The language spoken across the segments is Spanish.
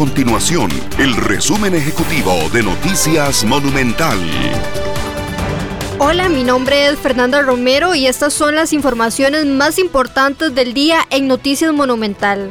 continuación el resumen ejecutivo de Noticias Monumental. Hola, mi nombre es Fernanda Romero y estas son las informaciones más importantes del día en Noticias Monumental.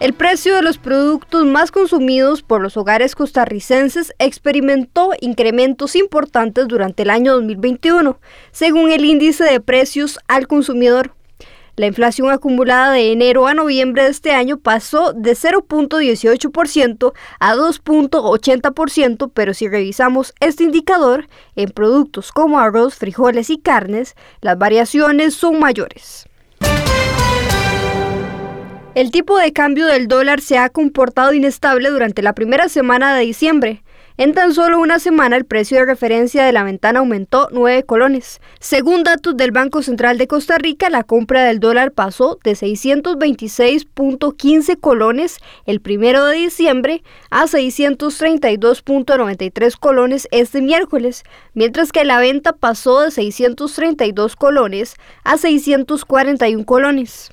El precio de los productos más consumidos por los hogares costarricenses experimentó incrementos importantes durante el año 2021, según el índice de precios al consumidor. La inflación acumulada de enero a noviembre de este año pasó de 0.18% a 2.80%, pero si revisamos este indicador en productos como arroz, frijoles y carnes, las variaciones son mayores. El tipo de cambio del dólar se ha comportado inestable durante la primera semana de diciembre. En tan solo una semana el precio de referencia de la ventana aumentó 9 colones. Según datos del Banco Central de Costa Rica, la compra del dólar pasó de 626.15 colones el primero de diciembre a 632.93 colones este miércoles, mientras que la venta pasó de 632 colones a 641 colones.